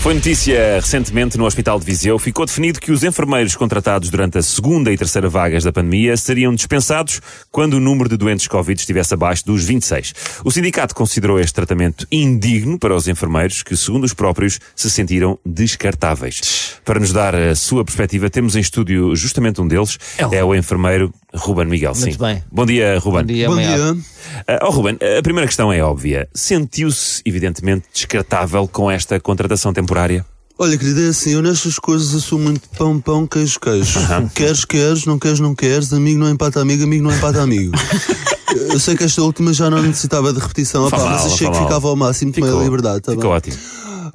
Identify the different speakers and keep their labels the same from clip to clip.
Speaker 1: Foi notícia recentemente no Hospital de Viseu. Ficou definido que os enfermeiros contratados durante a segunda e terceira vagas da pandemia seriam dispensados quando o número de doentes Covid estivesse abaixo dos 26. O sindicato considerou este tratamento indigno para os enfermeiros que, segundo os próprios, se sentiram descartáveis. Para nos dar a sua perspectiva, temos em estúdio justamente um deles. É o enfermeiro Ruben Miguel.
Speaker 2: Muito
Speaker 1: Sim.
Speaker 2: bem.
Speaker 1: Bom dia, Ruben.
Speaker 2: Bom dia,
Speaker 3: Bom dia.
Speaker 1: Ah, oh, Ruben, a primeira questão é óbvia. Sentiu-se, evidentemente, descartável com esta contratação temporária?
Speaker 3: Olha, querida, é assim, eu nestas coisas sou muito pão, pão, queijo, queijo. Queres, queres, não queres, não queres, amigo não empata amigo, amigo não empata amigo. eu sei que esta última já não necessitava de repetição, opá, mas
Speaker 1: mal,
Speaker 3: achei que
Speaker 1: mal.
Speaker 3: ficava ao máximo, tomei a liberdade, tá
Speaker 1: ficou
Speaker 3: bem?
Speaker 1: ótimo.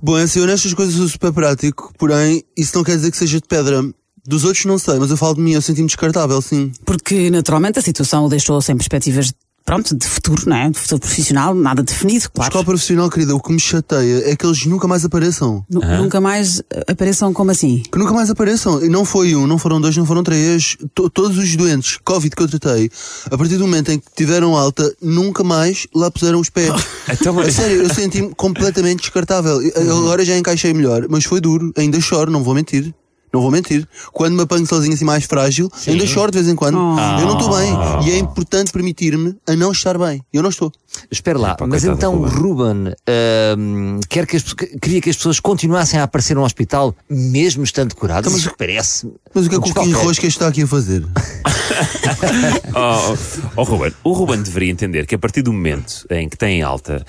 Speaker 3: Bom, é assim, eu nestas coisas sou super prático, porém, isso não quer dizer que seja de pedra. Dos outros não sei, mas eu falo de mim, eu senti-me descartável, sim.
Speaker 4: Porque naturalmente a situação o deixou sem perspectivas pronto, de futuro, não é? De futuro profissional, nada definido, claro.
Speaker 3: Escola profissional, querida, o que me chateia é que eles nunca mais apareçam.
Speaker 4: Nu- Nunca mais eh, apareçam como assim?
Speaker 3: Que nunca mais apareçam. E não foi um, não foram dois, não foram três. To- todos os doentes Covid que eu tratei, a partir do momento em que tiveram alta, nunca mais lá puseram os pés.
Speaker 1: Então,
Speaker 3: A sério, eu senti-me completamente descartável. E- Agora já encaixei melhor, mas foi duro. Ainda choro, não vou mentir. Não vou mentir. Quando me apanho sozinho assim mais frágil, ainda choro de vez em quando. Eu não estou bem. E é importante permitir-me a não estar bem. Eu não estou.
Speaker 2: Espera lá,
Speaker 1: Epá,
Speaker 2: mas então
Speaker 1: do
Speaker 2: Ruben ahm, quer que as, queria que as pessoas continuassem a aparecer no hospital mesmo estando curadas?
Speaker 3: Então, mas-
Speaker 2: Isso parece.
Speaker 3: Mas o que é que o Quinho. Rosca está aqui a fazer?
Speaker 1: Oh, oh, oh, Ruben, o Ruben deveria entender que a partir do momento em que tem alta,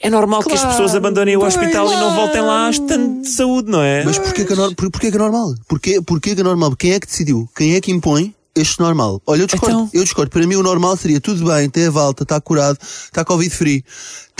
Speaker 1: é normal que as pessoas abandonem o hospital e não voltem lá estando de saúde, não é?
Speaker 3: Mas porquê que é, por- porquê que é normal? Porquê, porquê que é normal? Quem é que decidiu? Quem é que impõe este normal? Olha, eu discordo.
Speaker 1: Então?
Speaker 3: Eu discordo. Para mim o normal seria tudo bem, teve alta, está curado, está Covid free,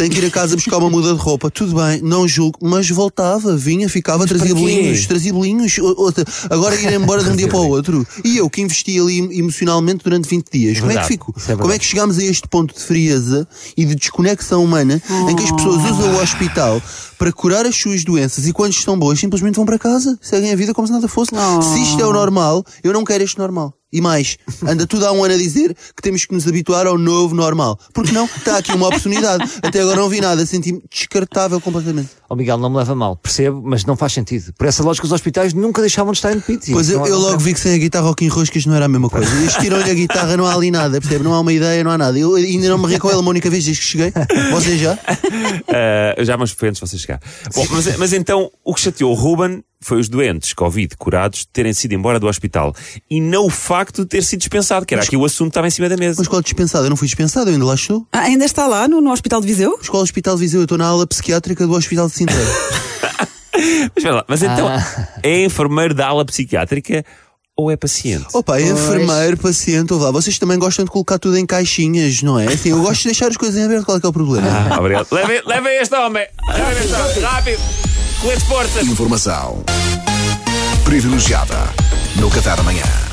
Speaker 3: tem que ir a casa buscar uma muda de roupa, tudo bem, não julgo, mas voltava, vinha, ficava, trazia
Speaker 1: para quê?
Speaker 3: bolinhos, trazia bolinhos, outra. agora ir embora de um dia para o outro. E eu que investi ali emocionalmente durante 20 dias, como é que fico?
Speaker 2: é
Speaker 3: como é que chegamos a este ponto de frieza e de desconexão humana em que as pessoas usam o hospital para curar as suas doenças e quando estão boas simplesmente vão para casa, seguem a vida como se nada fosse. Se isto é o normal, eu não quero este normal. E mais, anda tudo há um ano a dizer que temos que nos habituar ao novo normal. Porque não? Está aqui uma oportunidade. Até agora não vi nada, senti-me descartável completamente.
Speaker 2: Oh Miguel, não me leva a mal, percebo, mas não faz sentido. Por essa lógica, os hospitais nunca deixavam de estar entupidos. e
Speaker 3: Pois eu, eu logo vi que sem a guitarra ao Kim Roscas não era a mesma coisa. Eles tiram-lhe a guitarra, não há ali nada, percebe? Não há uma ideia, não há nada. Eu ainda não me ri com ele uma única vez desde que cheguei. Você já?
Speaker 1: Ah, já mas foi antes de você chegar. Bom, mas, mas então o que chateou o Ruben foi os doentes Covid curados terem sido embora do hospital e não o facto de ter sido dispensado, que era aqui o assunto que estava em cima da mesa.
Speaker 3: Mas qual dispensado? Eu não fui dispensado, eu ainda lá estou.
Speaker 4: Ah, ainda está lá no, no Hospital de Viseu?
Speaker 3: Escola Hospital de Viseu, eu estou na ala psiquiátrica do Hospital de Sintra.
Speaker 1: Mas, lá, mas então
Speaker 2: Ah.
Speaker 1: é enfermeiro da ala psiquiátrica ou é paciente?
Speaker 3: Opa, é enfermeiro, paciente, ouve lá. Vocês também gostam de colocar tudo em caixinhas, não é? Assim, eu gosto de deixar as coisas em aberto, qual é que é o problema?
Speaker 1: Ah, obrigado. Levem levem este homem! Levem este homem! Rápido! Colete forças!
Speaker 5: Informação privilegiada no Café da manhã.